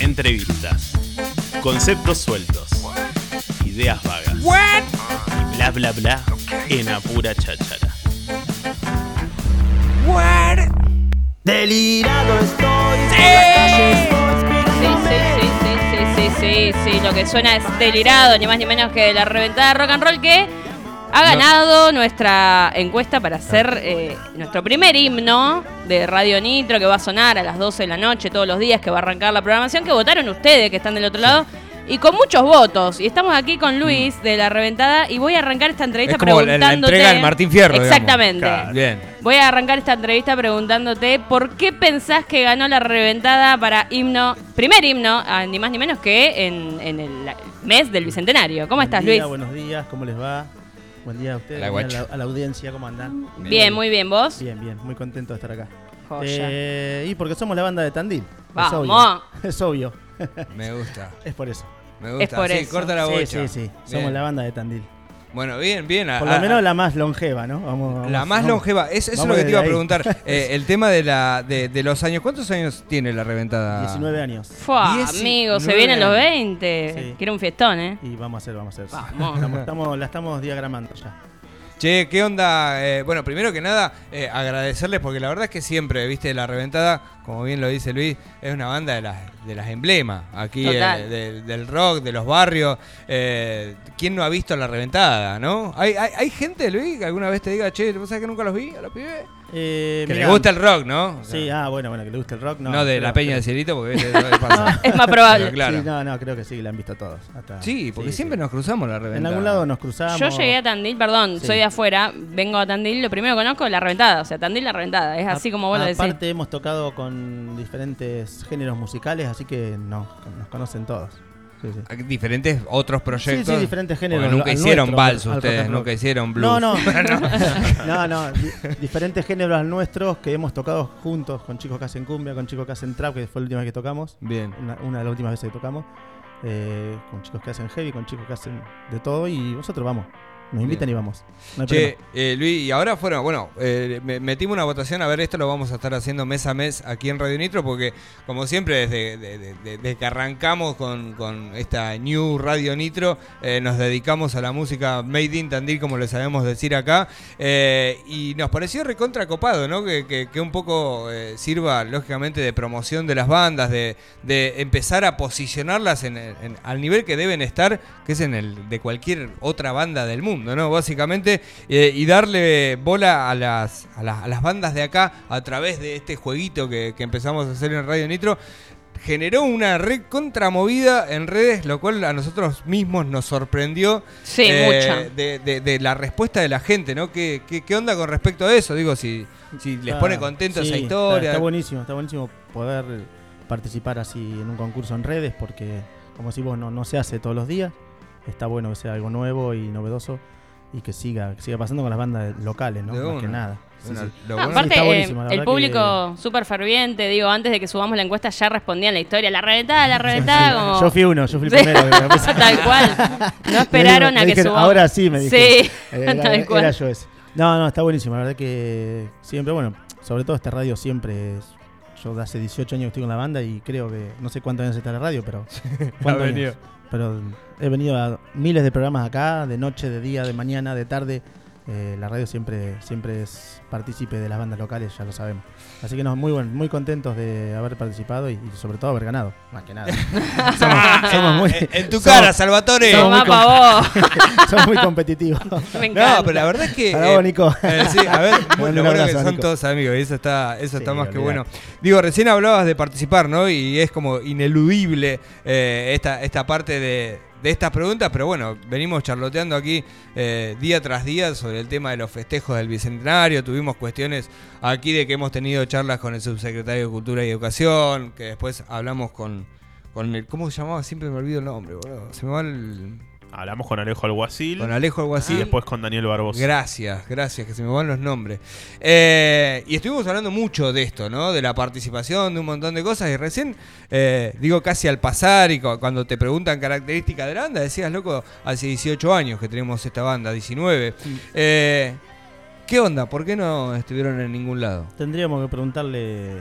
Entrevistas. Conceptos sueltos. Ideas vagas. Y bla bla bla en apura cháchara. Delirado estoy. Sí, sí, sí, sí, sí, sí, sí, sí, lo que suena es delirado, ni más ni menos que la reventada rock and roll que ha ganado nuestra encuesta para hacer eh, nuestro primer himno de Radio Nitro que va a sonar a las 12 de la noche todos los días, que va a arrancar la programación, que votaron ustedes que están del otro lado. Y con muchos votos. Y estamos aquí con Luis de la Reventada y voy a arrancar esta entrevista Es como la- la preguntándote. entrega del Martín Fierro. Exactamente. Claro. Bien. Voy a arrancar esta entrevista preguntándote por qué pensás que ganó la reventada para himno, primer himno, ah, ni más ni menos que en, en el mes del Bicentenario. ¿Cómo estás, día, Luis? Buenos días, ¿cómo les va? Buen día a ustedes, a, la, a la audiencia, ¿cómo andan? Bien, muy bien, ¿vos? Bien, bien, muy contento de estar acá. Joya. Eh, y porque somos la banda de Tandil. Vamos. Es obvio. Es obvio. Me gusta. es por eso. Me gusta. Es por sí, eso. corta la sí, bocha. sí, sí. Somos Bien. la banda de Tandil. Bueno, bien, bien. Por lo menos la más longeva, ¿no? Vamos, vamos- la más vamos. longeva. Es- Eso es lo que te iba a preguntar. Eh, el tema de, la, de, de los años. ¿Cuántos años tiene la reventada? 19 años. Fua, 19 amigo, se vienen los 20. Sí. Quiero un fiestón, ¿eh? Y vamos a hacer, vamos a hacer. Vamos. Estamos, estamos- la estamos diagramando ya. Che, ¿qué onda? Eh, bueno, primero que nada, eh, agradecerles porque la verdad es que siempre, viste, la reventada, como bien lo dice Luis, es una banda de las, de las emblemas aquí eh, de- del rock, de los barrios. Eh, ¿Quién no ha visto la reventada, no? ¿Hay, hay, hay gente, Luis, que alguna vez te diga, che, ¿vos sabés que nunca los vi a los pibes? Eh, Que le gusta el rock, ¿no? Sí, ah, bueno, bueno, que le guste el rock. No, No, de pero- la Peña pero- del Cielito, porque pasa. Es más probable. Claro. Sí, no, no, creo que sí, la han visto todos. hasta- Sí, porque sí, siempre sí. nos cruzamos la reventada. En algún lado nos cruzamos. Yo llegué a Tandil, perdón, Sí. soy de afuera, vengo a Tandil, lo primero que conozco es la reventada, o sea, Tandil la reventada, es así como vos lo decís. Aparte hemos tocado con diferentes géneros musicales, así que no, nos conocen todos. Sí, sí. Diferentes otros proyectos. Sí, sí, diferentes Porque géneros. nunca al hicieron nuestro, vals al ustedes, nunca hicieron blues. No, no. no, no. di- diferentes géneros al nuestros que hemos tocado juntos con chicos que hacen cumbia, con chicos que hacen trap, que fue la última vez que tocamos. Bien. Una, una de las últimas veces que tocamos. eh, con chicos que hacen heavy, con chicos que hacen de todo y nosotros vamos. Nos invitan y vamos. No Che, eh, Luis, y ahora fueron, bueno, eh, me- metimos una votación, a ver, esto lo vamos a estar haciendo mes a mes aquí en Radio Nitro, porque como siempre, desde, de- de- de- desde que arrancamos con, con esta New Radio Nitro, eh, nos dedicamos a la música Made in Tandil, como le sabemos decir acá, y nos pareció recontra copado, ¿no? Que, que- que un poco sirva, lógicamente, de promoción de las bandas, de, de empezar a posicionarlas en, en- al nivel que deben estar, que es en el de cualquier otra banda del mundo, ¿no? Básicamente, eh, y darle bola a las, a, las- a las bandas de acá a través de este jueguito que, que empezamos a hacer en Radio Nitro. Generó una red contramovida en redes, lo cual a nosotros mismos nos sorprendió. Sí, eh, mucho. De, de- de la respuesta de la gente, ¿no? ¿Qué, qué, qué onda con respecto a eso? Digo, si, si les pone contento sí, esa está- historia. Está, buenísimo, está buenísimo poder participar así en un concurso en redes porque, como si vos no, no se hace todos los días. Está bueno que sea algo nuevo y novedoso y que siga, que siga pasando con las bandas locales, ¿no? De Más una. que nada. Sí, Una- sí. lo No, bueno- aparte, eh, el público súper ferviente, digo, antes de que subamos la encuesta ya respondían la historia, la reventada, la reventada, como... Yo fui uno, yo fui el Sí. primero. que Tal cual. No esperaron Me a que dijeron, subamos. Ahora sí me dijeron. Sí, Era, tal cual. era yo ese. No, no, está buenísimo. La verdad que siempre, bueno, sobre todo esta radio siempre es. Yo de hace 18 años que estoy con la banda y creo que. No sé cuántos años está la radio, pero. ¿cuántos años? venido. Pero he venido a miles de programas acá, de noche, de día, de mañana, de tarde. Eh, la radio siempre, siempre es partícipe de las bandas locales, ya lo sabemos. Así que no, muy buen, muy contentos de haber participado y, y sobre todo haber ganado. Más que nada. somos, somos muy, En- en tu somos- cara, Salvatore. somos muy vos. somos muy competitivos. Me. No, pero la verdad es que. Para eh, vos, Nico. eh, sí, a ver, lo bueno abrazo, que son Nico. todos amigos, y eso está, eso está más que bueno. Digo, recién hablabas de participar, ¿no? Y es como ineludible eh, esta, esta parte de, de estas preguntas, pero bueno, venimos charloteando aquí eh, día tras día sobre el tema de los festejos del Bicentenario. Tuvimos cuestiones aquí de que hemos tenido charlas con el subsecretario de Cultura y Educación, que después hablamos con, con el. ¿Cómo se llamaba? Siempre me olvido el nombre, boludo. Se me va el. Hablamos con Alejo Alguacil Con Alejo y Alguacil. después con Daniel Barbosa. Gracias, gracias, que se me van los nombres. Eh, y estuvimos hablando mucho de esto, ¿no? De la participación, de un montón de cosas. Y recién, eh, digo, casi al pasar y cu- cuando te preguntan características de la banda, decías, loco, hace 18 años que tenemos esta banda, 19. Eh, ¿Qué onda? ¿Por qué no estuvieron en ningún lado? Tendríamos que preguntarle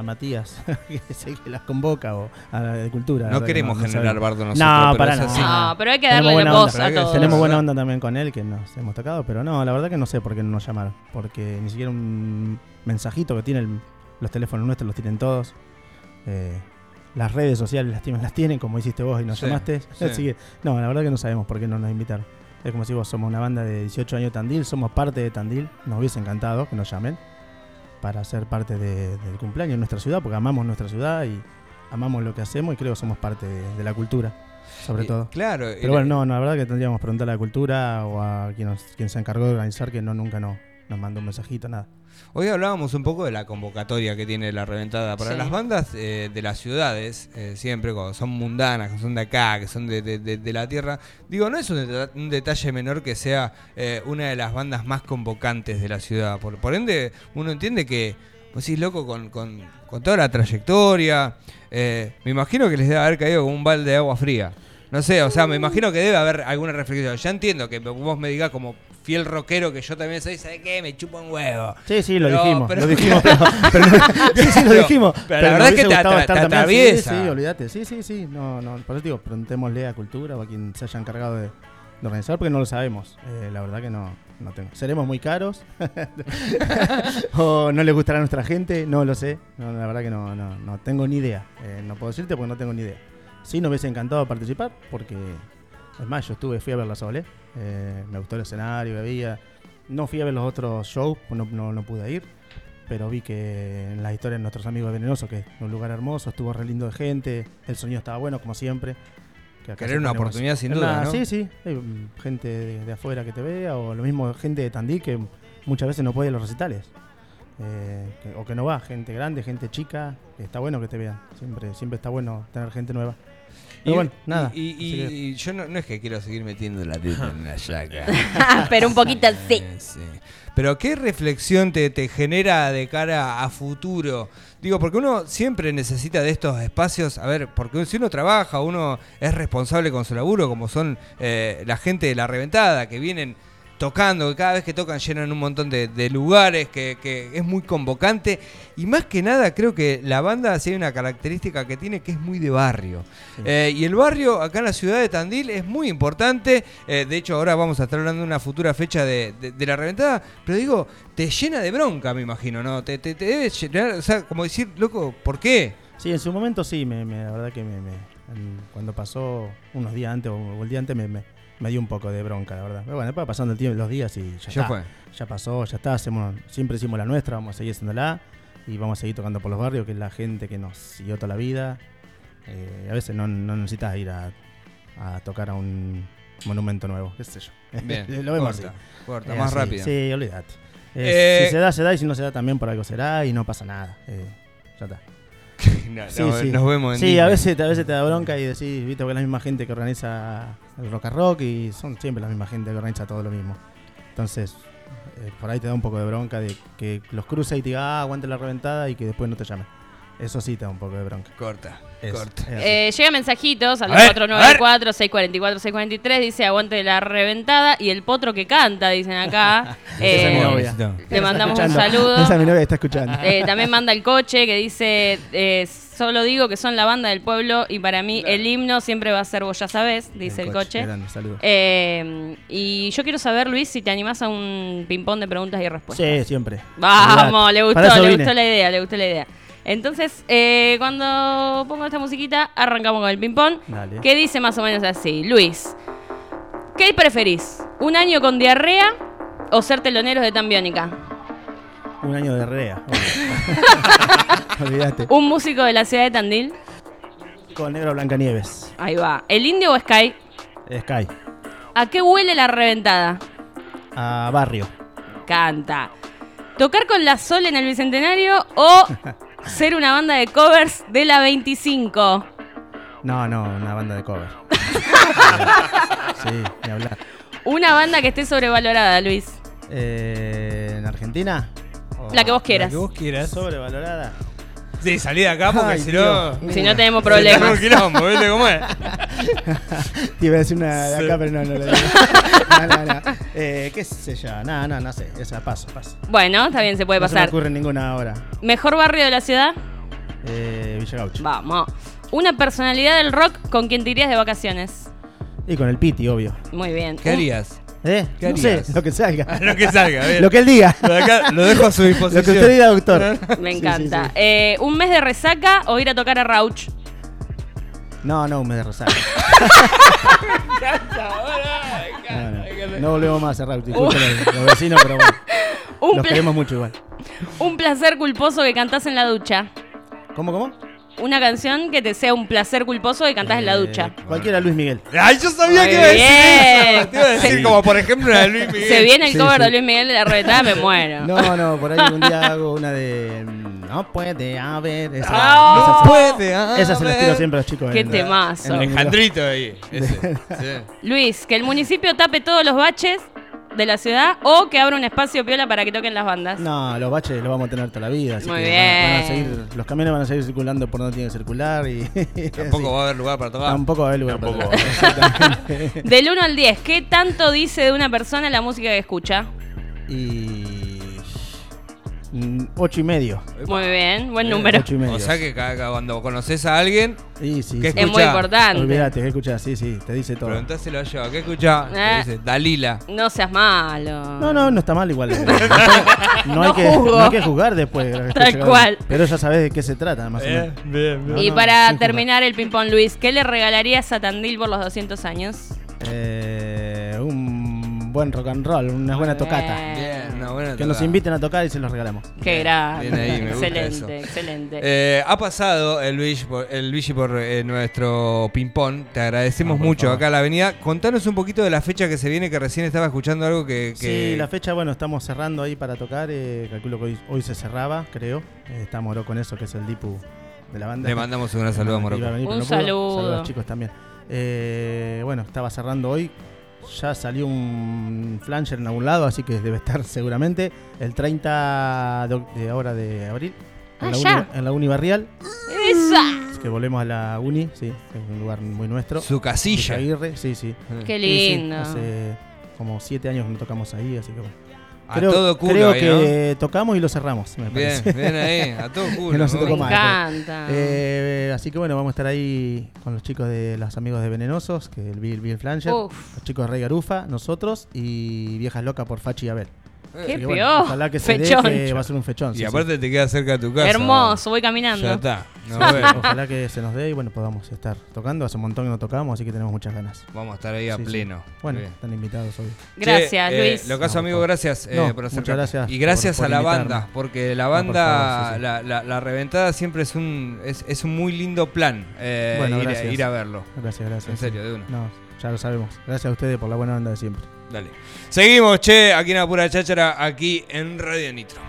a Matías, que sé que las convoca, o a la de cultura. la No verdad que queremos no generar sabemos. bardo nosotros. No, pero para es nada. así. No, pero hay que darle buena voz onda, a todos. Tenemos buena onda también con él, que nos hemos tocado, pero no, la verdad que no sé por qué no nos llamaron. Porque ni siquiera un mensajito que tienen los teléfonos nuestros, los tienen todos. Eh, las redes sociales las tienen, las tienen, como hiciste vos y nos Sí, llamaste. sí. Así que, no, la verdad que no sabemos por qué no nos invitaron. Es como si vos somos una banda de 18 años de Tandil, somos parte de Tandil. Nos hubiese encantado que nos llamen para ser parte de- del cumpleaños de nuestra ciudad, porque amamos nuestra ciudad y amamos lo que hacemos y creo que somos parte de, de la cultura, sobre todo. Claro. Pero bueno, no, no, la verdad que tendríamos que preguntarle a la cultura o a quien, nos- quien se encargó de organizar, que no nunca no, nos mandó un mensajito, nada. Hoy hablábamos un poco de la convocatoria que tiene la reventada para Sí. las bandas eh, de las ciudades, eh, siempre cuando son mundanas, que son de acá, que son de, de- de- de la tierra. Digo, no es un, deta- un detalle menor que sea eh, una de las bandas más convocantes de la ciudad. Por, por ende, uno entiende que, vos decís, loco, con, con- con toda la trayectoria, eh, me imagino que les debe haber caído como un balde de agua fría. No sé, o sea, me imagino que debe haber alguna reflexión. Ya entiendo que vos me digas como fiel rockero que yo también soy, ¿sabes qué? Me chupa un huevo. Sí, sí, lo Pero- dijimos, pero- lo dijimos, pero, sí, sí, lo dijimos. pero la verdad es que te atra- te atraviesa. Sí, sí, olvídate, sí, sí, sí, no, no, por eso digo, preguntémosle a Cultura o a quien se haya encargado de, de organizar, porque no lo sabemos, Eh, la verdad que no, no tengo. ¿Seremos muy caros? ¿O no le gustará a nuestra gente? No lo sé, no, la verdad que no, no, no tengo ni idea, Eh, no puedo decirte porque no tengo ni idea. Sí, nos hubiese encantado participar, porque, es más, yo estuve, fui a ver la Sole, eh, me gustó el escenario que había, no fui a ver los otros shows, no, no, no pude ir, pero vi que en las historias de nuestros amigos de Venenoso, que es un lugar hermoso, estuvo re lindo de gente, el sonido estaba bueno, como siempre. Que Querer una oportunidad sin duda, una- ¿no? Sí, sí, hay gente de, de afuera que te vea, o lo mismo gente de Tandil que muchas veces no puede ir a los recitales. Eh, que- o que no va, gente grande, gente chica, está bueno que te vean, siempre, siempre está bueno tener gente nueva. Pero bueno, nada. Y, y- que- y yo no, no es que quiero seguir metiendo la teta en la llaga. Pero un poquito sí. Sí. Pero ¿qué reflexión te, te genera de cara a futuro? Digo, porque uno siempre necesita de estos espacios, a ver, porque si uno trabaja, uno es responsable con su laburo, como son eh, la gente de la reventada, que vienen tocando, que cada vez que tocan llenan un montón de, de lugares, que, que es muy convocante. Y más que nada, creo que la banda sí hay una característica que tiene que es muy de barrio. Sí. Eh, y el barrio acá en la ciudad de Tandil es muy importante. Eh, de hecho, ahora vamos a estar hablando de una futura fecha de, de- de la reventada. Pero digo, te llena de bronca, me imagino, ¿no? Te, te, te debe llenar, o sea, como decir, loco, ¿por qué? Sí, en su momento sí, me, me- la verdad que me, me- cuando pasó unos días antes o el día antes me, me- dio un poco de bronca, la verdad. Pero bueno, después pasando el tiempo, los días y ya, Ya está. fue. Ya pasó, ya está. Hacemos, siempre hicimos la nuestra, vamos a seguir haciéndola y vamos a seguir tocando por los barrios, que es la gente que nos siguió toda la vida. Eh, a veces no, no necesitas ir a, a tocar a un monumento nuevo, qué sé yo. Bien, Lo vemos corta, así. corta, más así, rápido. Sí, olvídate. Eh, Eh, si se da, se da y si no se da también por algo será y no pasa nada. Eh, ya está. No, Sí, no, sí. Nos vemos en Sí, Disney. a veces, a veces te da bronca y decís, viste, porque es la misma gente que organiza el rock a rock y son siempre la misma gente que organiza todo lo mismo. Entonces, eh, por ahí te da un poco de bronca de que los cruces y te diga, ah, aguante la reventada y que después no te llamen. Eso sí te da un poco de bronca. Corta, Es- corta. es. Eh, llega mensajitos al A ver, 494-644-643. Dice aguante la reventada y el potro que canta, dicen acá. Esa es mi Eh, novia. le mandamos un saludo. Esa es mi novia que está escuchando. Eh, también manda el coche que dice: eh, Solo digo que son la banda del pueblo y para mí el himno siempre va a ser vos ya sabés, dice el, coche. Grande, saludos. Eh, y yo quiero saber, Luis, si te animás a un ping-pong de preguntas y respuestas. Sí, siempre. Vamos, le gustó, le vine. gustó la idea, le gustó la idea. Entonces, eh, cuando pongo esta musiquita, arrancamos con el ping-pong. Que dice más o menos así: Luis, ¿qué preferís? ¿Un año con diarrea o ser teloneros de Tambiónica? Un año de rea. Olvídate. ¿Un músico de la ciudad de Tandil? Con negro Blancanieves. Ahí va. ¿El indio o Sky? Sky. ¿A qué huele la reventada? A barrio. Canta. ¿Tocar con la Sol en el Bicentenario o ser una banda de covers de la 25? No, no, una banda de cover. sí, ni hablar. Una banda que esté sobrevalorada, Luis. Eh, ¿En Argentina? O- La que vos quieras. La que vos quieras. Sobrevalorada. Sí, salí de acá porque Ay, si no. Si no tenemos se problemas. un quilombo, ¿viste cómo es? Te iba a decir una de acá, Sí. pero no, no lo digo. No, no, no. Eh, ¿Qué sé yo? No, no, no sé. Esa paso, paso. Bueno, está bien, se puede no se me pasar. ocurre ninguna ahora. ¿Mejor barrio de la ciudad? Eh, Villa Gaucho. Vamos. Una personalidad del rock con quien te irías de vacaciones. Y con el Piti, obvio. Muy bien. ¿Qué Un- harías? ¿Eh? ¿Qué no sé, harías? lo que salga. lo que salga, bien. lo que él diga. Lo, de acá- lo dejo a su lo disposición. que usted diga, doctor. Me Sí, encanta. sí, sí. Eh, ¿Un mes de resaca o ir a tocar a Rauch? No, no, me de Rosario. No, no. No volvemos más a Raúl, disculpen los- los vecinos, pero bueno. Un, Los queremos mucho igual. un placer culposo que cantás en la ducha. ¿Cómo, cómo? Una canción que te sea un placer culposo que cantás en la Eh, ducha. Cualquiera Luis Miguel. Ay, yo sabía Muy que iba a decir eso. Te iba a decir Sí. como por ejemplo la de Luis Miguel. Se viene el Sí, cover sí. de Luis Miguel de la reventada, me muero. No, no, por ahí un día hago una de. No puede haber. Esa, Ah, esa- puede haber. esa se la tiro siempre a los chicos. Qué en- temazo. en- Alejandrito ahí. Ese. Sí. Luis, que el municipio tape todos los baches de la ciudad o que abra un espacio piola para que toquen las bandas. No, los baches los vamos a tener toda la vida. Así Muy que van- van a bien. seguir, los camiones van a seguir circulando por donde tienen que circular y. Tampoco así. va a haber lugar para tocar. Tampoco va a haber lugar para Tampoco tocar. Exactamente. Del 1 al 10, ¿qué tanto dice de una persona la música que escucha? y. mm, Ocho y medio. Muy bien, buen número. Ocho y medio. O sea que cuando conoces a alguien, Sí, sí, ¿Qué sí. Es muy importante. Olvídate, que escuchás, sí, sí, te dice todo. preguntáselo a yo. ¿Qué escuchá? Eh. Te dice, Dalila. No seas malo. No, no, no está mal igual. eh. No, hay No que, no hay que juzgar después. Tal cual. Pero ya sabes de qué se trata, más o menos. Eh, bien, bien. Y no, para sin terminar el ping-pong, Luis, ¿qué le regalarías a Tandil por los 200 años? Eh, un buen rock and roll, una buena tocata. Bien, una buena Que nos inviten a tocar y se los regalamos. Qué Bien, grande. bien ahí, me gusta excelente, eso. excelente. Eh, ha pasado el Luigi por, el Luigi por eh, nuestro ping-pong. Te agradecemos Ah, mucho favor. acá a la avenida. Contanos un poquito de la fecha que se viene, que recién estaba escuchando algo que. que- Sí, la fecha, bueno, estamos cerrando ahí para tocar. eh, calculo que hoy, hoy se cerraba, creo. Eh, está Moró con eso, que es el Dipu de la banda. Le mandamos un gran saludo a Morocco. venir, Un no saludo. Saludos a los chicos también. Eh, bueno, estaba cerrando hoy. Ya salió un flanger en algún lado, así que debe estar seguramente el 30 de, de ahora de abril. En, Ah, la, ya. uni, en la Uni Barrial. ¡Esa! Así que volvemos a la Uni, sí, que es un lugar muy nuestro. Su casilla. Aguirre, sí, sí. Qué Sí, sí, lindo. hace como siete años que no tocamos ahí, así que bueno. A Creo, todo culo creo ahí, que tocamos y lo cerramos, me. Bien, parece. bien ahí. A todo culo. Que no se me tocó Me gusta. más. encanta. Eh, así que bueno, vamos a estar ahí con los chicos de los amigos de Venenosos, que el Bill, Bill Flanger, Uf. los chicos de Rey Garufa, nosotros y Viejas Locas por Fachi y Abel. Qué que bueno, piojo. ojalá que se Fechoncho. deje, va a ser un fechón. Y sí, aparte te queda cerca de tu casa. Hermoso, voy Ya caminando. está. Nos sí. vemos. Ojalá que se nos dé y bueno, podamos estar tocando. Hace un montón que no tocamos, así que tenemos muchas ganas. Vamos a estar ahí a Sí, sí. pleno. Bueno, Bien. están invitados hoy. Gracias, Che, eh, Luis. lo caso, No, amigo, por- gracias eh, No, por muchas acercarte. gracias Y gracias por- por a la invitarme. banda, porque la por banda, favor, sí, sí. La, la- la reventada siempre es un es, es un muy lindo plan eh, Bueno, ir, ir a verlo. Gracias, gracias. En serio, de una. No, ya lo sabemos. Gracias a ustedes por la buena onda de siempre. Dale. Seguimos, che, aquí en la pura cháchara, aquí en Radio Nitro.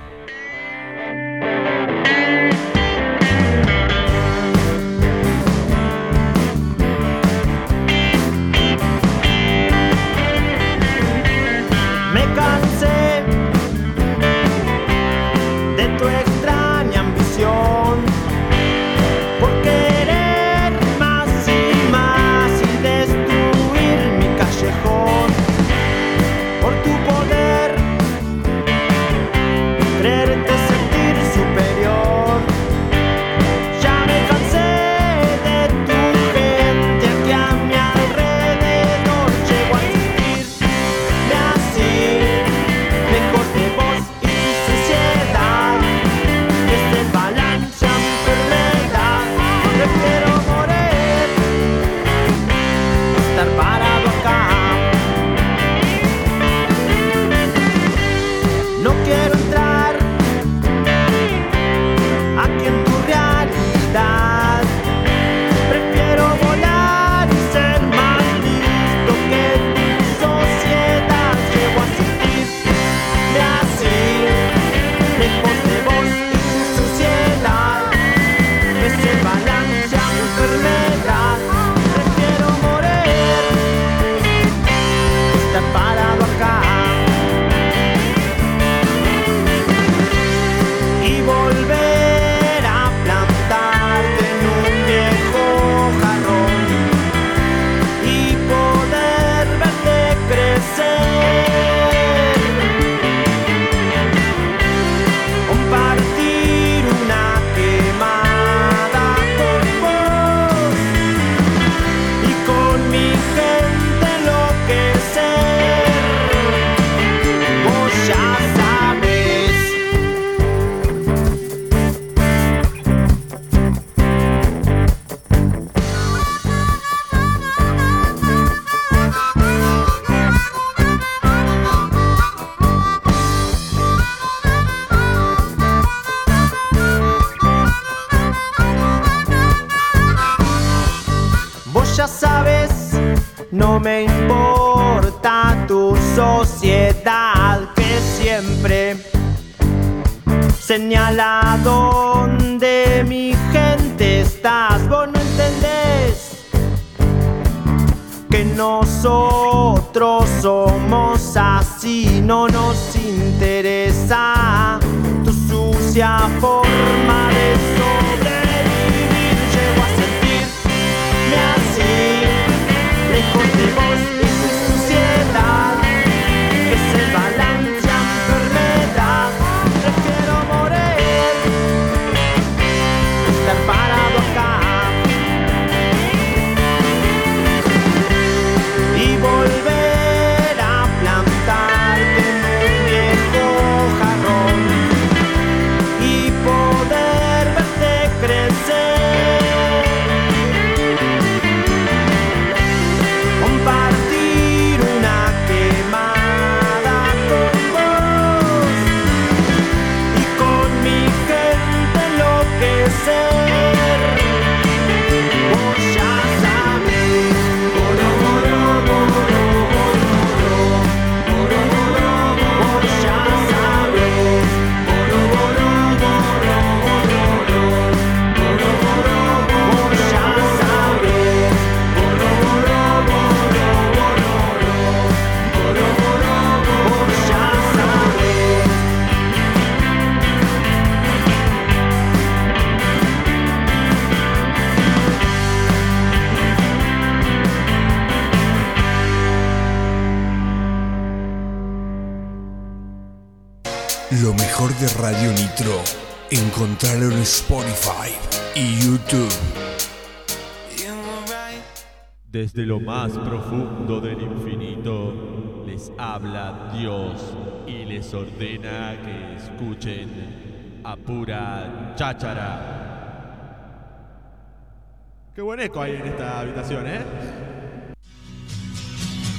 Encontrarlo en Spotify y YouTube. Desde lo más profundo del infinito les habla Dios y les ordena que escuchen a pura cháchara. Qué buen eco hay en esta habitación, ¿eh?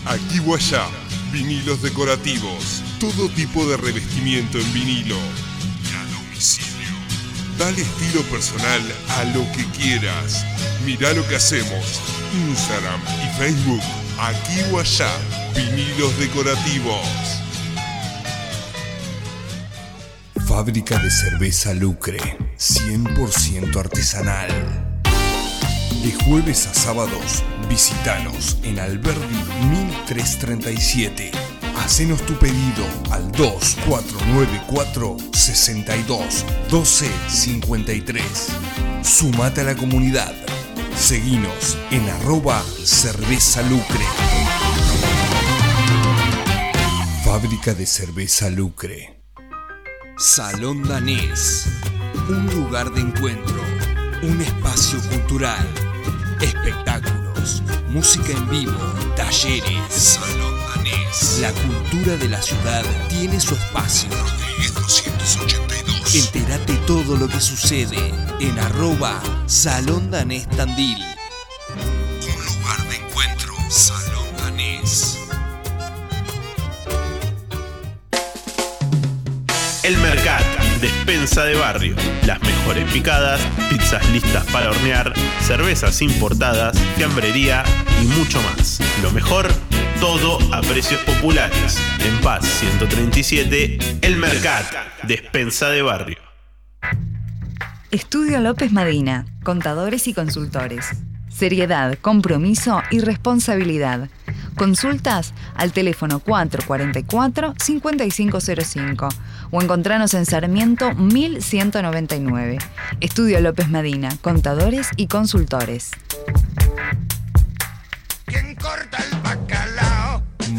Aquí o allá, vinilos decorativos, todo tipo de revestimiento en vinilo. Y a domicilio. Dale estilo personal a lo que quieras. Mirá lo que hacemos. Instagram y Facebook, aquí o allá, vinilos decorativos. Fábrica de cerveza Lucre, 100% artesanal. De jueves a sábados, visitanos en Alberdi 1337. Hacenos tu pedido al 2494 62 12 53. Sumate a la comunidad. Seguinos en arroba cerveza lucre. Fábrica de cerveza Lucre. Salón Danés. Un lugar de encuentro. Un espacio cultural. Espectáculos. Música en vivo. Talleres. Salón. La cultura de la ciudad tiene su espacio. Rodríguez 282. Entérate todo lo que sucede en arroba Salón Danés Tandil. Un lugar de encuentro. Salón Danés. El Mercat, despensa de barrio. Las mejores picadas, pizzas listas para hornear, cervezas importadas, fiambrería y mucho más. Lo mejor, todo a precios populares. En Paz 137, El Mercat, despensa de barrio. Estudio López Madina, contadores y consultores. Seriedad, compromiso y responsabilidad. Consultas al teléfono 444-5505 o encontranos en Sarmiento 1199. Estudio López Madina, contadores y consultores.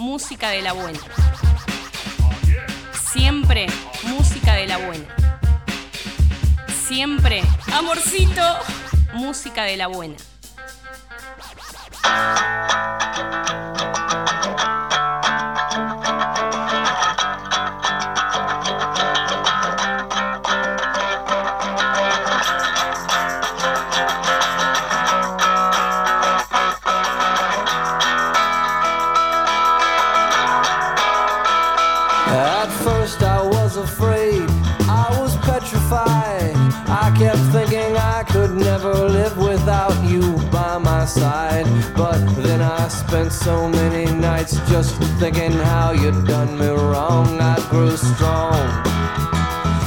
música de la buena. Siempre música de la buena. Siempre, amorcito, música de la buena. So many nights just thinking how you'd done me wrong. I grew strong.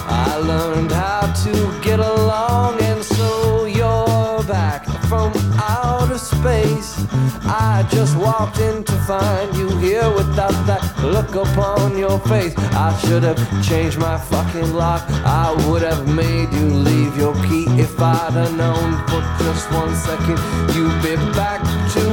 I learned how to get along, and so you're back from outer space. I just walked in to find you here without that look upon your face. I should have changed my fucking lock. I would have made you leave your key if I'd have known for just one second you'd be back to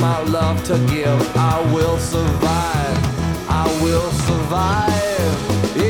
My love to give. I will survive. I will survive.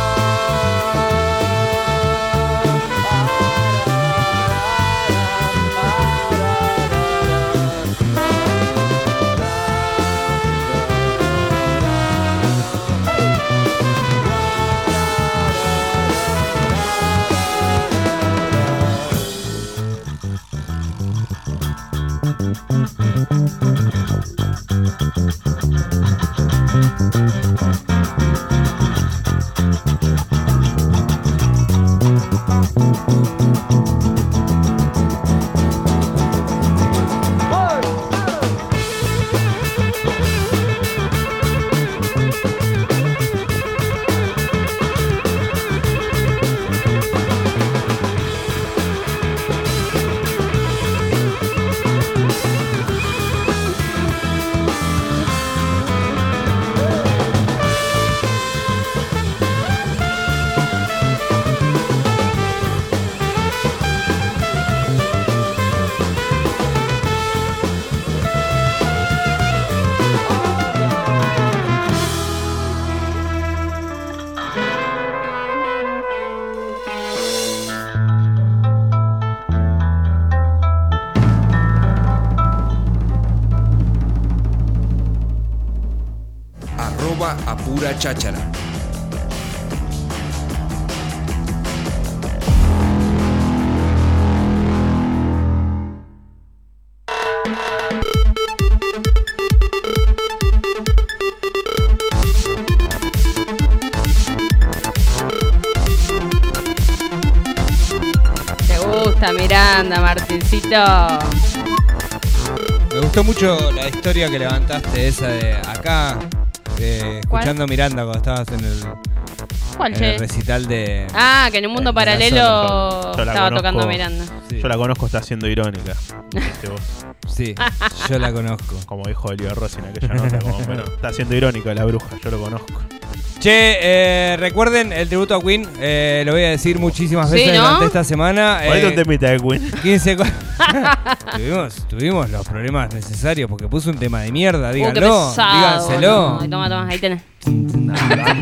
Me gustó mucho la historia que levantaste, esa de acá, de ¿Cuál? escuchando Miranda cuando estabas en el, ¿Cuál, en che? el recital de... Ah, que en un mundo paralelo zona. Yo la estaba conozco. tocando Miranda. Sí. Yo la conozco, está siendo irónica. Viste vos, Sí, yo la conozco. como dijo Oliver Rossi en aquella nota. Como, bueno, está siendo irónica la bruja, yo lo conozco. Che, eh, recuerden el tributo a Queen, eh, lo voy a decir muchísimas Sí, veces ¿no? durante esta semana. Ponete eh, un temita de Queen. 15 co- tuvimos, tuvimos los problemas necesarios porque puso un tema de mierda, Uh, qué díganlo, pesado, díganselo. Ay, Toma, toma, ahí tenés.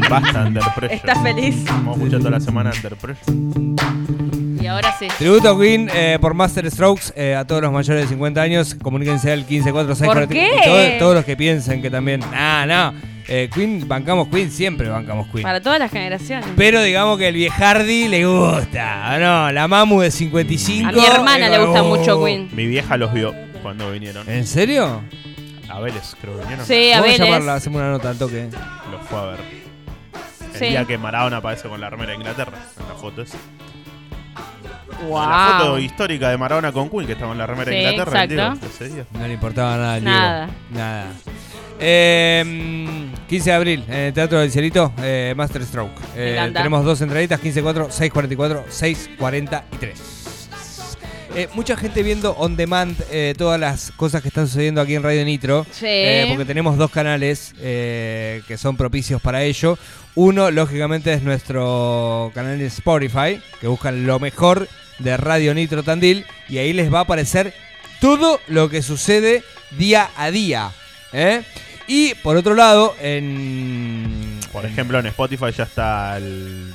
Basta, Under Pressure. ¿Estás feliz? Hemos escuchado toda la semana Under Pressure. Y ahora sí. Tributo a Queen eh, por Master Strokes eh, a todos los mayores de 50 años. Comuníquense al 1546. ¿Por qué? Todos, todos los que piensen que también. Ah, no. Eh, Queen, bancamos Queen, siempre bancamos Queen. Para todas las generaciones. Pero digamos que el viejardi le gusta. ¿o No, la mamu de 55. A mi hermana le gusta "Oh". mucho Queen. Mi vieja los vio cuando vinieron. ¿En serio? A Vélez, creo que vinieron. Sí, a Vamos a Vélez. llamarla, hacemos una nota al toque. Los fue a ver. El Sí. día que Maradona aparece con la remera de Inglaterra. En la foto esa. Wow. La foto histórica de Maradona con Queen, que estaba en la remera de Sí, Inglaterra. el exacto. Diego, ese día. No le importaba nada al Nada. Diego. Nada. Eh, 15 de abril, en el Teatro del Cielito, eh, Master Stroke. Eh, tenemos dos entraditas, 15.4, 6.44, 6.43. Eh, mucha gente viendo on demand eh, todas las cosas que están sucediendo aquí en Radio Nitro. Sí. Eh, porque tenemos dos canales eh, que son propicios para ello. Uno, lógicamente, es nuestro canal de Spotify, que buscan lo mejor de Radio Nitro Tandil. Y ahí les va a aparecer todo lo que sucede día a día. ¿eh? Y por otro lado, en. Por ejemplo, en Spotify ya está el-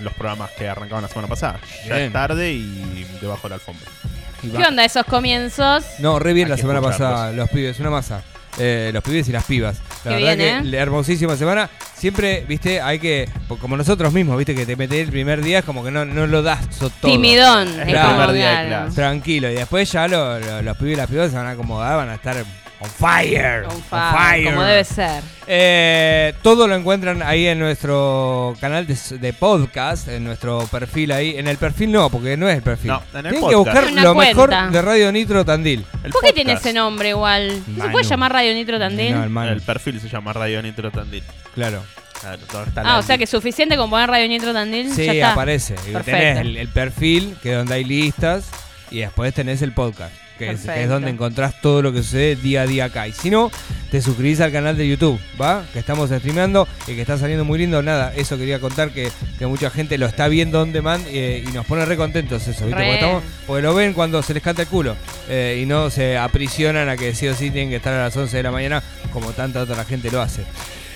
los programas que arrancaban la semana pasada. Ya Bien. es tarde y debajo de la alfombra. y ¿Qué va- onda esos comienzos? No, re bien Hay la que semana escucharlos. pasada, los pibes, una masa. Eh, los pibes y las pibas. La Qué verdad bien, que ¿eh? la hermosísima semana. Siempre, viste, hay que, como nosotros mismos, viste, que te metes el primer día, es como que no, no lo das so- todo. Timidón. Es el como, primer día de claro. clase. Tranquilo. Y después ya lo- lo- los pibes y las pibas se van a acomodar, van a estar on fire. On fire, como debe ser. Eh, todo lo encuentran ahí en nuestro canal de, de podcast, en nuestro perfil ahí. En el perfil no, porque no es el perfil. No, en el Tienen que buscar Una lo mejor de Radio Nitro Tandil. El ¿Por qué podcast. tiene ese nombre igual? ¿No se puede llamar Radio Nitro Tandil? No, hermano. El perfil se llama Radio Nitro Tandil. Claro. Ah, o sea que es suficiente con poner Radio Nitro Tandil. ya Sí, está. aparece. Y Perfecto. Tenés el, el perfil, que es donde hay listas, y después tenés el podcast, que es, que es Perfecto. donde encontrás todo lo que sucede día a día acá. Y si no, te suscribís al canal de YouTube, ¿va? Que estamos streameando y que está saliendo muy lindo. Nada, eso quería contar que, que mucha gente lo está viendo on demand eh, y nos pone re contentos eso, ¿viste? Re. Porque, estamos- porque lo ven cuando se les canta el culo eh, y no se aprisionan a que sí o sí tienen que estar a las 11 de la mañana como tanta otra gente lo hace.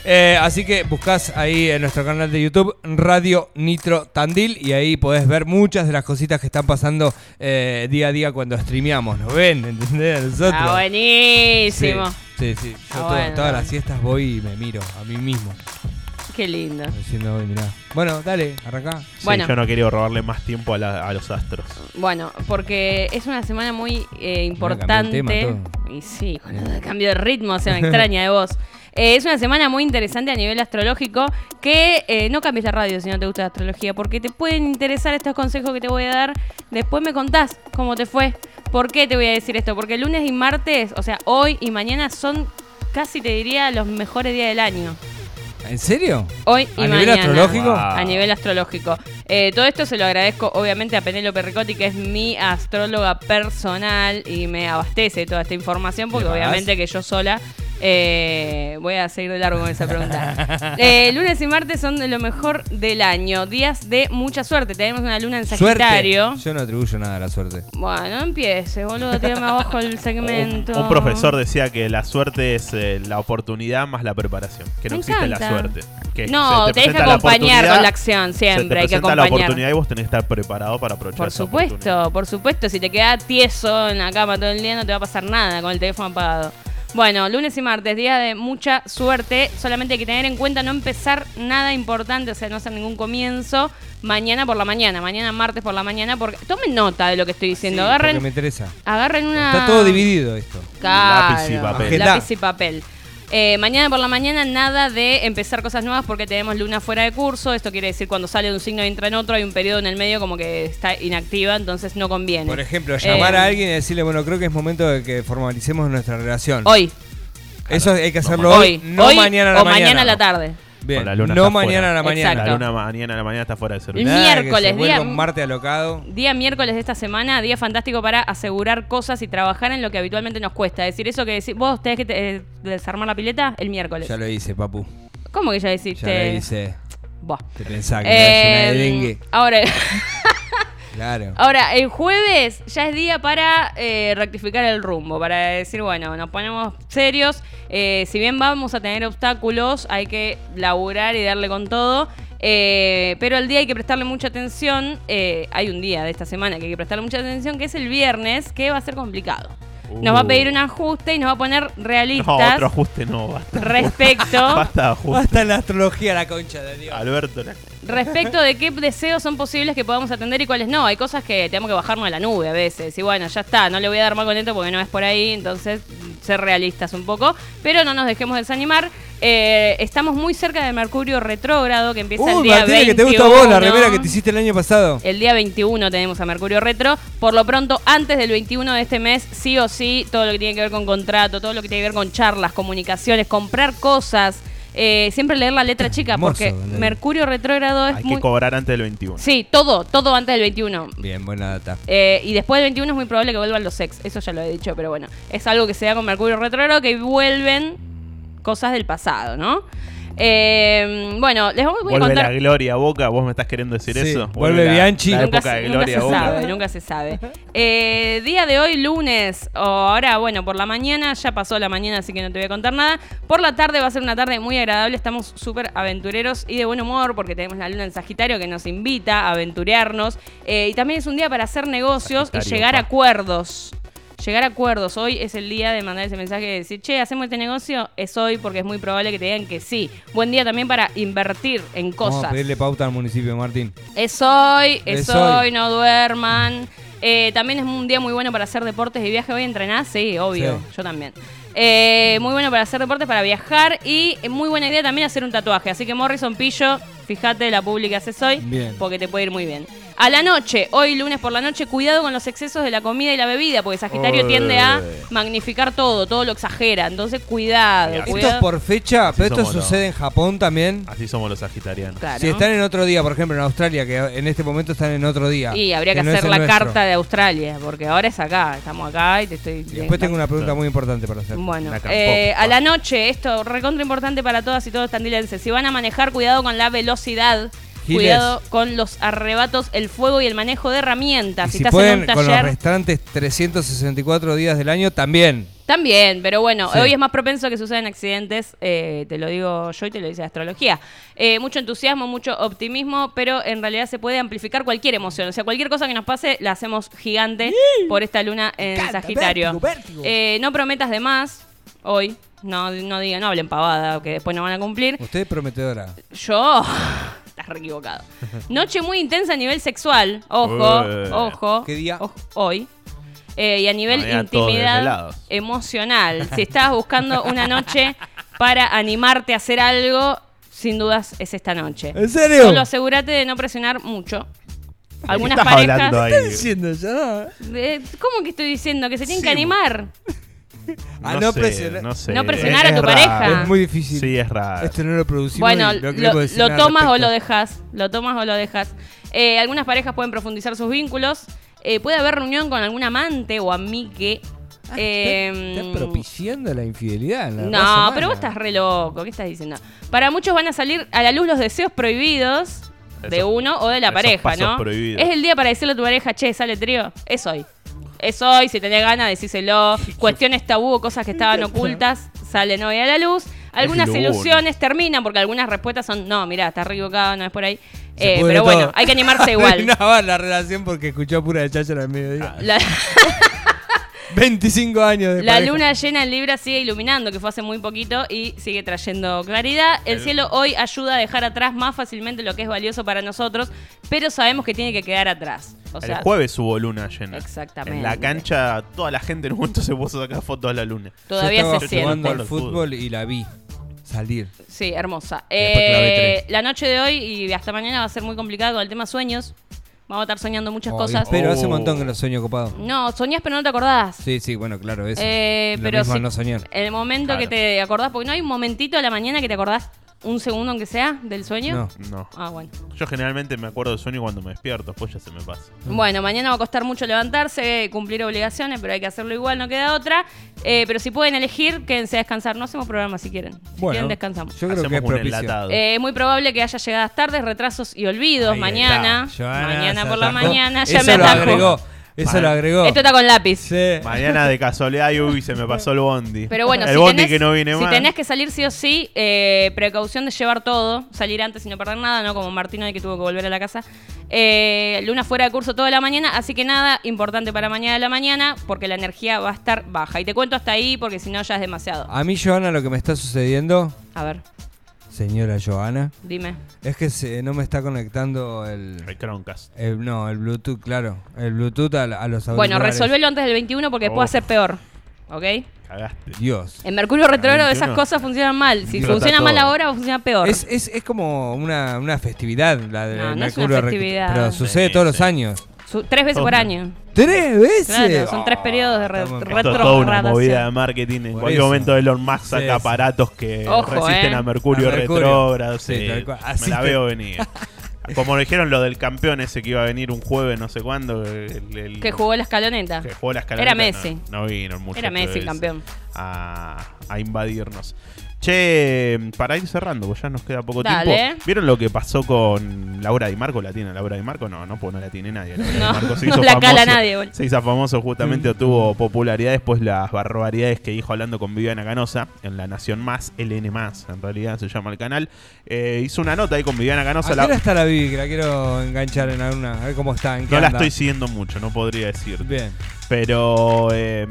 Eh, así que buscás ahí en nuestro canal de YouTube Radio Nitro Tandil y ahí podés ver muchas de las cositas que están pasando eh, día a día cuando streameamos. ¿Nos ven? ¿Entendés? Nosotros. Ah, buenísimo. Sí, sí. sí. Yo Ah, bueno. todas las siestas voy y me miro a mí mismo. Qué lindo. Diciendo, "Uy, mirá. Bueno, dale, arrancá. Sí, Bueno. yo no quería robarle más tiempo a, la- a los astros. Bueno, porque es una semana muy eh, importante. tema, y sí, con el cambio de ritmo, se me extraña de voz. Eh, es una semana muy interesante a nivel astrológico que eh, no cambies la radio si no te gusta la astrología, porque te pueden interesar estos consejos que te voy a dar. Después me contás cómo te fue. ¿Por qué te voy a decir esto? Porque el lunes y martes, o sea, hoy y mañana son casi te diría los mejores días del año. ¿En serio? Hoy y ¿A nivel mañana. astrológico? Wow. A nivel astrológico. Eh, todo esto se lo agradezco obviamente a Penélope Ricotti, que es mi astróloga personal y me abastece toda esta información, porque obviamente que yo sola eh, voy a seguir de largo con esa pregunta. Eh, lunes y martes son de lo mejor del año, días de mucha suerte. Tenemos una luna en Sagitario. Suerte. Yo no atribuyo nada a la suerte. Bueno, no empieces, boludo, tírame abajo el segmento. Un, un profesor decía que la suerte es eh, la oportunidad más la preparación. Que no Me existe la suerte. Que No, te deja presenta la acompañar con la acción, se te siempre hay que presenta la acompañar. oportunidad y vos tenés que estar preparado para aprovechar Por esa supuesto, por supuesto. Si te quedas tieso en la cama todo el día, no te va a pasar nada con el teléfono apagado. Bueno, lunes y martes, día de mucha suerte. Solamente hay que tener en cuenta no empezar nada importante, o sea, no hacer ningún comienzo mañana por la mañana, mañana martes por la mañana, porque tomen nota de lo que estoy diciendo. Porque agarren, me interesa. agarren una. Está todo dividido esto. Claro, Lápiz y papel. Lápiz y papel. Eh, mañana por la mañana nada de empezar cosas nuevas porque tenemos luna fuera de curso. Esto quiere decir cuando sale de un signo y entra en otro, hay un periodo en el medio como que está inactiva, entonces no conviene. Por ejemplo, llamar Eh, a alguien y decirle, bueno, creo que es momento de que formalicemos nuestra relación. Hoy, Eso hay que hacerlo hoy, hoy, no hoy mañana a la o mañana. mañana a la tarde. Bien, Con la luna no mañana fuera. a la mañana. Exacto. La luna mañana a la mañana está fuera de El servicio. Nada, que miércoles, se día- un Marte alocado. Día miércoles de esta semana, día fantástico para asegurar cosas y trabajar en lo que habitualmente nos cuesta. Es decir, eso que decís, vos tenés que te- eh, desarmar la pileta el miércoles. Ya lo hice, papu. ¿Cómo que ya hiciste? Ya lo hice. Buah. Te pensaba que Eh, era una dengue. ahora, Ahora, el jueves ya es día para eh, rectificar el rumbo, para decir, bueno, nos ponemos serios. Eh, si bien vamos a tener obstáculos, hay que laburar y darle con todo. Eh, pero el día hay que prestarle mucha atención. eh, hay un día de esta semana que hay que prestarle mucha atención, que es el viernes, que va a ser complicado. Nos va a Uh. pedir un ajuste y nos va a poner No, realistas otro ajuste no, basta. respecto Basta ajuste. Basta la astrología, la concha de Dios. Alberto, la- respecto de qué deseos son posibles que podamos atender y cuáles no. Hay cosas que tenemos que bajarnos de la nube a veces. Y bueno, ya está, no le voy a dar mal contento porque no es por ahí. Entonces, ser realistas un poco. Pero no nos dejemos desanimar. Eh, estamos muy cerca del Mercurio retrógrado que empieza el Uy, día Martina, 21. que te gusta a vos la remera que te hiciste el año pasado. El día 21 tenemos a Mercurio Retro. Por lo pronto, antes del 21 de este mes, sí o sí, todo lo que tiene que ver con contrato, todo lo que tiene que ver con charlas, comunicaciones, comprar cosas. eh, siempre leer la letra chica, Hermoso, porque. Mercurio retrógrado es hay muy. que cobrar antes del 21. Sí, todo, todo antes del 21. Bien, buena data. Eh, y después del 21 es muy probable que vuelvan los ex. Eso ya lo he dicho, pero bueno. Es algo que se da con Mercurio retrógrado, que vuelven cosas del pasado, ¿no? Eh, bueno, les voy, a Vuelve contar. la gloria a Boca, vos me estás queriendo decir Sí, eso. vuelve la- Bianchi. La Nunca, época se- de nunca gloria se a Boca. sabe, nunca se sabe. Eh, día de hoy, lunes, o ahora, bueno, por la mañana, ya pasó la mañana, así que no te voy a contar nada. Por la tarde va a ser una tarde muy agradable, estamos súper aventureros y de buen humor porque tenemos la luna en Sagitario que nos invita a aventurearnos. Eh, y también es un día para hacer negocios y llegar a acuerdos. Llegar a acuerdos. Hoy es el día de mandar ese mensaje de decir, che, hacemos este negocio. Es hoy porque es muy probable que te digan que sí. Buen día también para invertir en Vamos a cosas. pedirle pauta al municipio, Martín. Es hoy, es, Es hoy, hoy. no duerman. Eh, también es un día muy bueno para hacer deportes y viaje. ¿Hoy entrenás? Sí, obvio. Sí. Yo también. Eh, muy bueno para hacer deportes, para viajar. Y muy buena idea también hacer un tatuaje. Así que Morrison Pillo, fíjate la publi que haces hoy. Bien. Porque te puede ir muy bien. A la noche, hoy lunes por la noche, cuidado con los excesos de la comida y la bebida. Porque Sagitario tiende a magnificar todo, todo lo exagera. Entonces, cuidado. Mira, Esto es por fecha, pero esto los- sucede en Japón también. Así somos los sagitarianos. Claro. Si están en otro día, por ejemplo en Australia, que en este momento están en otro día. Y habría que, no hacer la nuestro. carta de Australia, porque ahora es acá, estamos acá y te estoy... Y después tengo una pregunta muy importante para hacer. Bueno, eh, a la noche, esto recontra importante para todas y todos tandilenses. Si van a manejar, cuidado con la velocidad. Giles. Cuidado con los arrebatos, el fuego y el manejo de herramientas. Y Si, si estás pueden, en un con los taller, restantes 364 días del año, también. también, pero bueno, Sí. hoy es más propenso que sucedan accidentes, eh, te lo digo yo y te lo dice la astrología. Eh, mucho entusiasmo, mucho optimismo, pero en realidad se puede amplificar cualquier emoción. O sea, cualquier cosa que nos pase la hacemos gigante por esta luna en Sagitario. Eh, no prometas de más hoy. No, no digan, no hablen pavada, que después no van a cumplir. Usted es prometedora. Yo. Estás re equivocado. Noche muy intensa a nivel sexual. Ojo, ojo. ¿Qué día? ojo, hoy. Eh, y a nivel Mañana intimidad emocional. Si estabas buscando una noche para animarte a hacer algo, sin dudas es esta noche. ¿En serio? Solo asegúrate de no presionar mucho. Algunas estás parejas. hablando ahí? diciendo ya? Eh, ¿Cómo que estoy diciendo? Que se tienen Sí, que animar. Ah, no sé, presionar. No, sé. No presionar a Es tu raro. pareja. Es muy difícil. Sí, es raro. Esto no lo producimos. Bueno, lo, tomas o lo dejas. Lo tomas o lo dejas. Eh, algunas parejas pueden profundizar sus vínculos. Eh, puede haber reunión con algún amante o amigue. Eh, Está propiciando la infidelidad. la no, pero vos estás re loco. ¿Qué estás diciendo? Para muchos van a salir a la luz los deseos prohibidos de uno o de la pareja, ¿no? prohibidos. Es el día para decirle a tu pareja, che, sale trío. Es hoy. Es hoy, si tenés ganas, decíselo. Cuestiones tabú o cosas que estaban ocultas salen hoy a la luz. Algunas ilusiones terminan porque algunas respuestas son, no, mirá, estás re equivocado, no es por ahí. Eh, pero bueno, hay que animarse igual. no la relación porque escuchó pura de cháchara al mediodía. La- 25 años de La pareja. luna llena en Libra sigue iluminando, que fue hace muy poquito, y sigue trayendo claridad. El cielo hoy ayuda a dejar atrás más fácilmente lo que es valioso para nosotros, pero sabemos que tiene que quedar atrás. O sea, el jueves hubo luna llena. Exactamente. En la cancha, toda la gente en un momento se puso a sacar fotos a la luna. todavía Yo estaba se jugando siente. al fútbol y la vi salir. Sí, hermosa. Eh, la noche de hoy y hasta mañana va a ser muy complicada con el tema sueños. Vamos a estar soñando muchas Oh, cosas. Pero hace un Oh. montón que lo sueño copado. No, soñás pero no te acordás. Sí, sí, bueno, claro, eso. Eh, Lo pero mismo al no soñar. el momento Claro. que te acordás, porque no hay un momentito a la mañana que te acordás un segundo aunque sea del sueño. No. No. Ah, bueno. Yo generalmente me acuerdo del sueño cuando me despierto, después ya se me pasa. Bueno, mañana va a costar mucho levantarse, cumplir obligaciones, pero hay que hacerlo igual, no queda otra. Eh, pero si pueden elegir, quédense a descansar. No hacemos programa si quieren. Si Bueno, quieren, descansamos. Yo creo Hacemos que es un propicio. enlatado. Eh, es muy probable que haya llegadas tardes, retrasos y olvidos Ahí mañana. está. Joana mañana se por la atajó. mañana ya Eso me lo atajó. agregó. Eso Vale. lo agregó. Esto está con lápiz. Sí. Mañana de casualidad, y, uy, se me pasó el bondi. Pero bueno, el si, bondi tenés, que no viene si más. tenés que salir sí o sí, eh, precaución de llevar todo, salir antes y no perder nada, no como Martino hoy que tuvo que volver a la casa. Eh, Luna fuera de curso toda la mañana, así que nada importante para mañana de la mañana, porque la energía va a estar baja. Y te cuento hasta ahí, porque si no ya es demasiado. A mí, Joana, lo que me está sucediendo, A ver, señora Joana, dime. es que se, no me está conectando el, El Chromecast. el- No, el Bluetooth, claro. El Bluetooth a, a los. Bueno, resolvelo antes del 21 porque puede Oh. ser peor. ¿Ok? Cagaste. Dios. En Mercurio Retrógrado esas 21. cosas funcionan mal. Si Explota funciona mal ahora, va a funcionar peor. Es, es, es como una, una festividad la de No, no es Mercurio una festividad. Pero sucede Sí, todos sí. los años. Su- tres veces por año. ¿Tres veces? Claro, son tres Oh, periodos de re- estamos- Esto es toda una movida de marketing. En Por cualquier eso. momento Elon Musk saca sí. aparatos que Ojo, resisten eh. a Mercurio, A Mercurio. retrógrado. Sí, sí, me la veo venir. Como dijeron lo del campeón ese que iba a venir un jueves, no sé cuándo. El, el- Que jugó la escaloneta. que jugó la escaloneta, Era Messi. No, no vino mucho. Era Messi el campeón. A, a invadirnos. Che, para ir cerrando, pues ya nos queda poco Dale. tiempo. ¿Vieron lo que pasó con Laura Di Marco? ¿La tiene Laura Di Marco? No, no, pues no la tiene nadie. Laura Di No, Marco se no hizo la cala famoso- nadie, boludo. Se hizo famoso justamente, tuvo popularidad después las barbaridades que dijo hablando con Viviana Canosa en La Nación Más, LN Más, en realidad se llama el canal. Eh, hizo una nota ahí con Viviana ¿A Canosa. la- está la Vivi? Que la quiero enganchar en alguna. A ver cómo está. ¿en qué no la anda? estoy siguiendo mucho, no podría decir. Bien. Pero eh,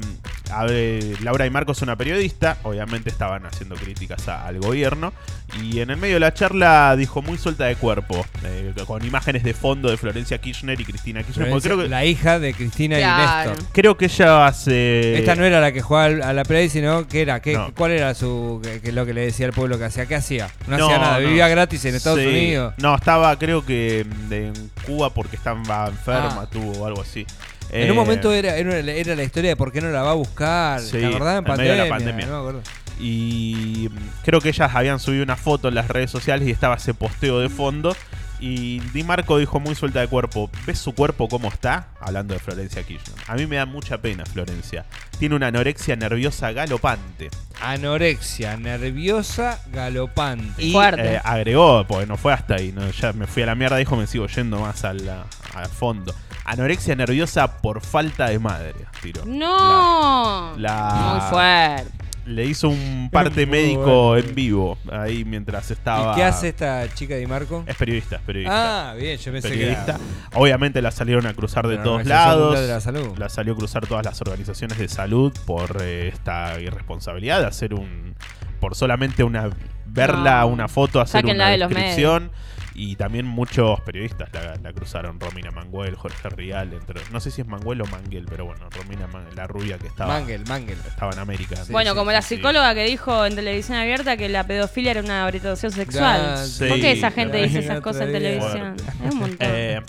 Laura y Marcos es una periodista, obviamente estaban haciendo críticas a- al gobierno, y en el medio de la charla dijo muy suelta de cuerpo, eh, con imágenes de fondo de Florencia Kirchner y Cristina Kirchner. creo, que, La hija de Cristina Claro. y Néstor. creo que ella hace... Esta no era la que jugaba a la Play, sino que era. ¿qué, No. ¿Cuál era su que, que lo que le decía al pueblo que hacía? ¿Qué hacía? No, No, hacía nada, no. vivía gratis en Estados Sí. Unidos. No, estaba creo que en Cuba porque estaba enferma, Ah. tuvo algo así. En Eh, un momento era, era, era la historia de por qué no la va a buscar. Sí, ¿Te acordás? En en medio de la pandemia. pandemia. no me acuerdo. Y mm, creo que ellas habían subido una foto en las redes sociales y estaba ese posteo de fondo. Y Di Marco dijo muy suelta de cuerpo, ¿ves su cuerpo cómo está? Hablando de Florencia Kirchner. A mí me da mucha pena Florencia. Tiene una anorexia nerviosa galopante. Anorexia, nerviosa, galopante. Y Fuerte. eh, agregó, porque no fue hasta ahí, ¿no? ya me fui a la mierda, dijo, me sigo yendo más al, al fondo. Anorexia nerviosa por falta de madre, tiró. No. La- Muy fuerte. Le hizo un parte Muy médico bueno. en vivo, ahí mientras estaba... ¿Y qué hace esta chica de Marco? Es periodista, es periodista. Ah, bien, yo pensé periodista. que Obviamente la salieron a cruzar de La todos lados. De la Salud. La salió a cruzar todas las organizaciones de salud por eh, esta irresponsabilidad de hacer un. por solamente una. verla No. una foto, hacer Sáquenla una de los descripción. Y también muchos periodistas la, la cruzaron. Romina Manguel, Jorge Rial, entre. No sé si es Manguel o Manguel, pero bueno, Romina Man- la rubia que estaba. Mangel, Mangel. Estaba en América. bueno, Sí, como sí, la sí. psicóloga que dijo en televisión abierta que la pedofilia era una orientación sexual. Ya, sí. ¿Por qué esa gente dice esas cosas en televisión? Fuerte. Es un montón. Eh,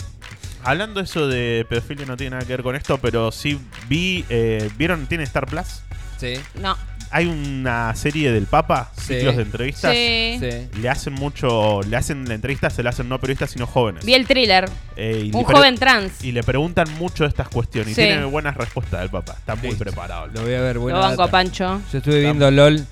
hablando eso de pedofilia no tiene nada que ver con esto, pero sí vi, eh, ¿vieron? ¿Tiene Star Plus? Sí, no. Hay una serie del Papa, Sí. ciclos de entrevistas. Sí. sí. Le hacen mucho, le hacen la entrevista, se la hacen no periodistas sino jóvenes. Vi el thriller. Eh, Un joven trans. Y le preguntan mucho estas cuestiones. Sí. Y tiene buenas respuestas del Papa. Está muy preparado. Lo voy a ver, Lo buena banco a data. Pancho. Yo estuve viendo LOL.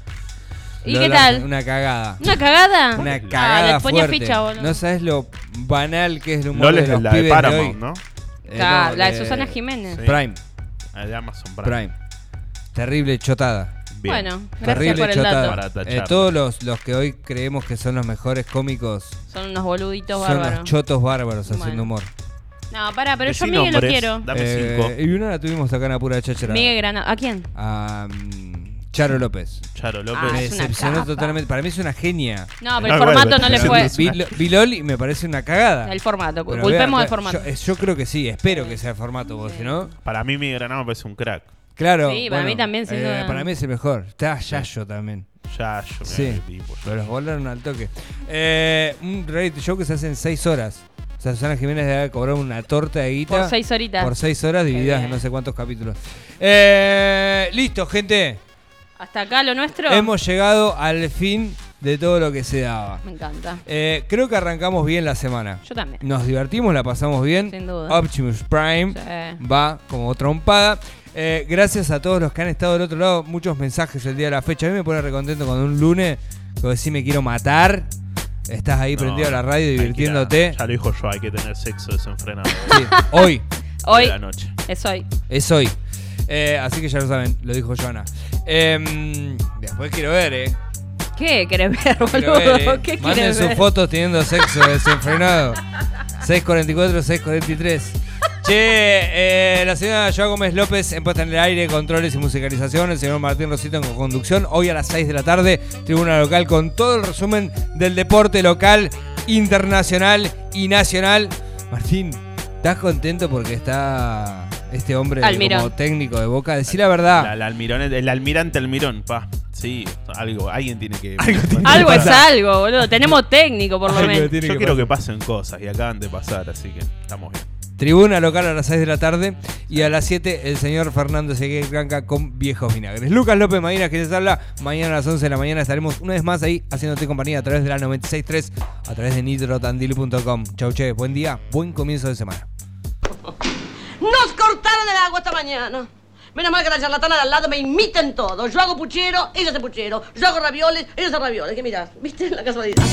¿Y qué tal? Una cagada. ¿Una cagada? Una Ah, cagada ponía fuerte. ficha, boludo. No sabes lo banal que es el humor LOL de es los la de pibes de Paramount, hoy. ¿no? Eh, no, la de Susana Jiménez. Sí. Prime, La de Amazon Prime. Prime. Terrible chotada. Bien. Bueno, gracias Terrible por el dato. Para tacharla. Eh, todos los, los que hoy creemos que son los mejores cómicos Son unos boluditos son bárbaros. unos chotos bárbaros Bueno. haciendo humor. No, pará, pero Decí yo a Miguel lo quiero. Dame Eh, cinco. y una la tuvimos acá en la pura. Miguel Granado. ¿A quién? A mm, Charo López. Charo López. Ah, Me es una decepcionó totalmente. Para mí es una genia. No, pero No, el formato no le fue. Vi, vi LOL y me parece una cagada. El formato. Pero Culpemos vea, del formato. Yo, yo creo que sí, espero que sea el formato, vos, si no. Para mí, Miguel Granado me parece un crack. Claro. Sí, para bueno, mí también, sin eh, duda. Para mí es el mejor. Está Yayo también. Ya, yo me Sí. tipo. Pero los volaron al toque. Eh, un reality show que se hace en 6 horas. O sea, Susana Jiménez debe cobrar una torta de guita. Por seis horitas. Por 6 horas divididas en no sé cuántos capítulos. Eh, listo, gente. Hasta acá lo nuestro. Hemos llegado al fin de todo lo que se daba. Me encanta. Eh, creo que arrancamos bien la semana. Yo también. Nos divertimos, la pasamos bien. Sin duda. Optimus Prime Sí. va como trompada. Eh, gracias a todos los que han estado del otro lado. Muchos mensajes el día de la fecha. A mí me pone recontento cuando un lunes, que decís me quiero matar. Estás ahí No, prendido a la radio divirtiéndote. Ya lo dijo yo, hay que tener sexo desenfrenado. Sí, hoy, Hoy de la noche. es hoy. es hoy. Eh, así que ya lo saben, lo dijo Joana. Em, después quiero ver, eh. ¿Qué querés ver, boludo? ver, eh. ¿Qué Manden sus ver? fotos teniendo sexo desenfrenado. 644, 643. Che, eh, la señora Joa Gómez López en puesta en el aire, controles y musicalización. El señor Martín Rosito en conducción. Hoy a las 6 de la tarde, tribuna local con todo el resumen del deporte local, internacional y nacional. Martín, ¿estás contento porque está este hombre Almirón. como técnico de boca? Decí la verdad. La- la almirón- el almirante Almirón, pa. Sí, algo, alguien tiene que. Algo es algo, boludo. Tenemos técnico, por lo Algo menos. tiene Yo que quiero pasar. que pasen cosas y acaban de pasar, así que estamos bien. Tribuna local a las 6 de la tarde y a las 7 el señor Fernando Seguir Blanca con Viejos Vinagres. Lucas López Medina que les habla. Mañana a las 11 de la mañana estaremos una vez más ahí haciéndote compañía a través de la 96.3 a través de nitrotandil.com. Chau, che. Buen día, buen comienzo de semana. Nos cortaron el agua esta mañana. Menos mal que la charlatana de al lado me imiten todo. Yo hago puchero, ella hace puchero. Yo hago ravioles, ella hace ravioles. ¿Qué mirás? ¿Viste la casualidad?